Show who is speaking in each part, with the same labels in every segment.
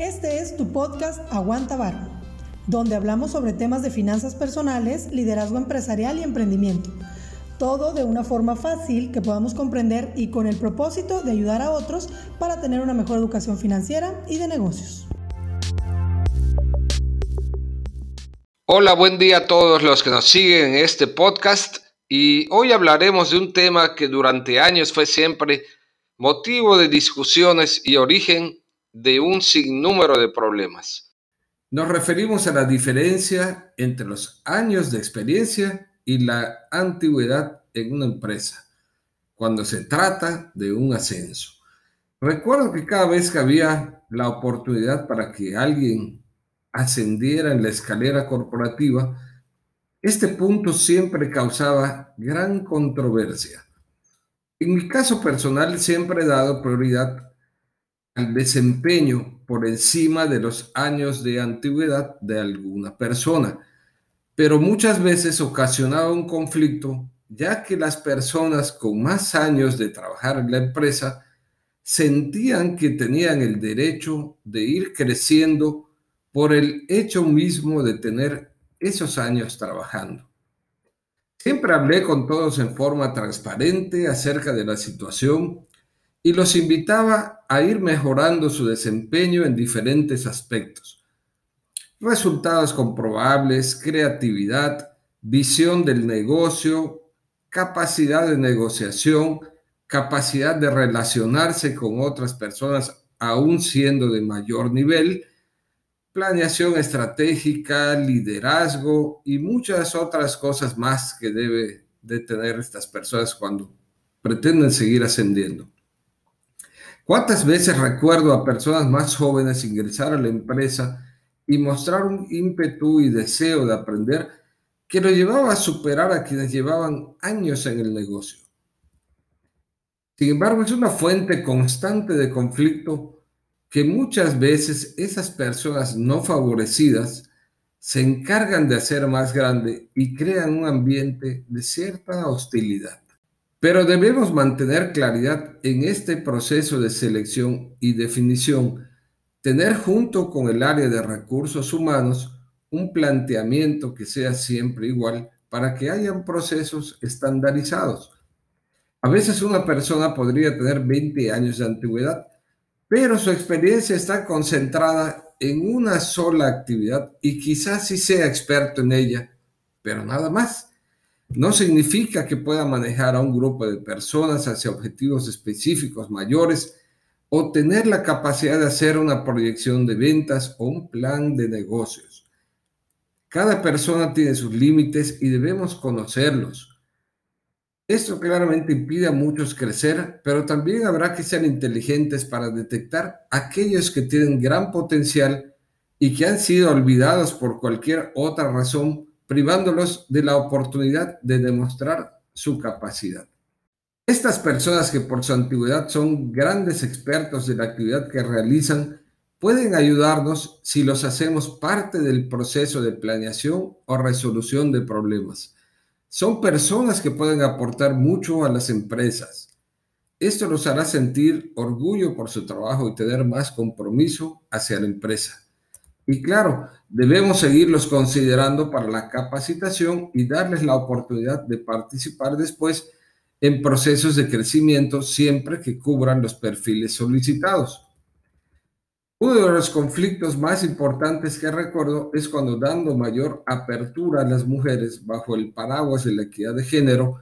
Speaker 1: Este es tu podcast Aguanta Vara, donde hablamos sobre temas de finanzas personales, liderazgo empresarial y emprendimiento. Todo de una forma fácil que podamos comprender y con el propósito de ayudar a otros para tener una mejor educación financiera y de negocios.
Speaker 2: Hola, buen día a todos los que nos siguen en este podcast y hoy hablaremos de un tema que durante años fue siempre motivo de discusiones y origen de un sinnúmero de problemas.
Speaker 3: Nos referimos a la diferencia entre los años de experiencia y la antigüedad en una empresa, cuando se trata de un ascenso. Recuerdo que cada vez que había la oportunidad para que alguien ascendiera en la escalera corporativa, este punto siempre causaba gran controversia. En mi caso personal siempre he dado prioridad al desempeño por encima de los años de antigüedad de alguna persona, pero muchas veces ocasionaba un conflicto ya que las personas con más años de trabajar en la empresa sentían que tenían el derecho de ir creciendo por el hecho mismo de tener esos años trabajando. Siempre hablé con todos en forma transparente acerca de la situación y los invitaba a ir mejorando su desempeño en diferentes aspectos. Resultados comprobables, creatividad, visión del negocio, capacidad de negociación, capacidad de relacionarse con otras personas aún siendo de mayor nivel, planeación estratégica, liderazgo y muchas otras cosas más que debe de tener estas personas cuando pretenden seguir ascendiendo. ¿Cuántas veces recuerdo a personas más jóvenes ingresar a la empresa y mostrar un ímpetu y deseo de aprender que lo llevaba a superar a quienes llevaban años en el negocio? Sin embargo, es una fuente constante de conflicto que muchas veces esas personas no favorecidas se encargan de hacer más grande y crean un ambiente de cierta hostilidad. Pero debemos mantener claridad en este proceso de selección y definición, tener junto con el área de recursos humanos un planteamiento que sea siempre igual para que hayan procesos estandarizados. A veces una persona podría tener 20 años de antigüedad, pero su experiencia está concentrada en una sola actividad y quizás sí sea experto en ella, pero nada más. No significa que pueda manejar a un grupo de personas hacia objetivos específicos mayores o tener la capacidad de hacer una proyección de ventas o un plan de negocios. Cada persona tiene sus límites y debemos conocerlos. Esto claramente impide a muchos crecer, pero también habrá que ser inteligentes para detectar aquellos que tienen gran potencial y que han sido olvidados por cualquier otra razón, privándolos de la oportunidad de demostrar su capacidad. Estas personas que por su antigüedad son grandes expertos de la actividad que realizan, pueden ayudarnos si los hacemos parte del proceso de planeación o resolución de problemas son personas que pueden aportar mucho a las empresas. Esto los hará sentir orgullo por su trabajo y tener más compromiso hacia la empresa. Y claro, debemos seguirlos considerando para la capacitación y darles la oportunidad de participar después en procesos de crecimiento siempre que cubran los perfiles solicitados. Uno de los conflictos más importantes que recuerdo es cuando dando mayor apertura a las mujeres bajo el paraguas de la equidad de género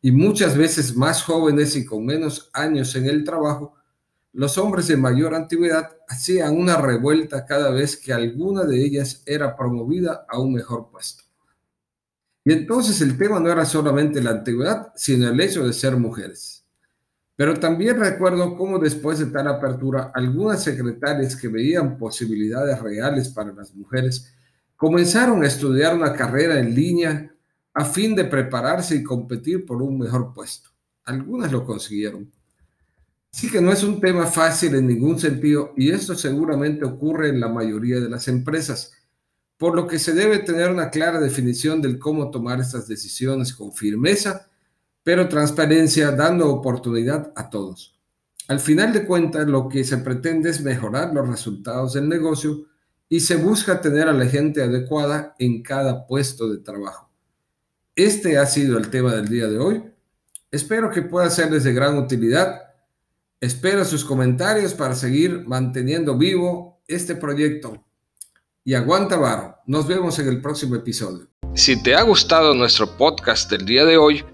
Speaker 3: y muchas veces más jóvenes y con menos años en el trabajo, los hombres de mayor antigüedad hacían una revuelta cada vez que alguna de ellas era promovida a un mejor puesto. Y entonces el tema no era solamente la antigüedad, sino el hecho de ser mujeres. Pero también recuerdo cómo después de tal apertura, algunas secretarias que veían posibilidades reales para las mujeres comenzaron a estudiar una carrera en línea a fin de prepararse y competir por un mejor puesto. Algunas lo consiguieron. Así que no es un tema fácil en ningún sentido y esto seguramente ocurre en la mayoría de las empresas, por lo que se debe tener una clara definición del cómo tomar estas decisiones con firmeza pero transparencia, dando oportunidad a todos. Al final de cuentas, lo que se pretende es mejorar los resultados del negocio y se busca tener a la gente adecuada en cada puesto de trabajo. Este ha sido el tema del día de hoy. Espero que pueda serles de gran utilidad. Espero sus comentarios para seguir manteniendo vivo este proyecto. Y aguanta varo. Nos vemos en el próximo episodio.
Speaker 2: Si te ha gustado nuestro podcast del día de hoy,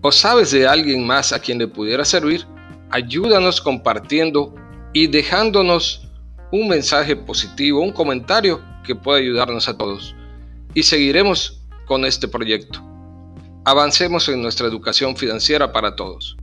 Speaker 2: o sabes de alguien más a quien le pudiera servir, ayúdanos compartiendo y dejándonos un mensaje positivo, un comentario que pueda ayudarnos a todos. Y seguiremos con este proyecto. Avancemos en nuestra educación financiera para todos.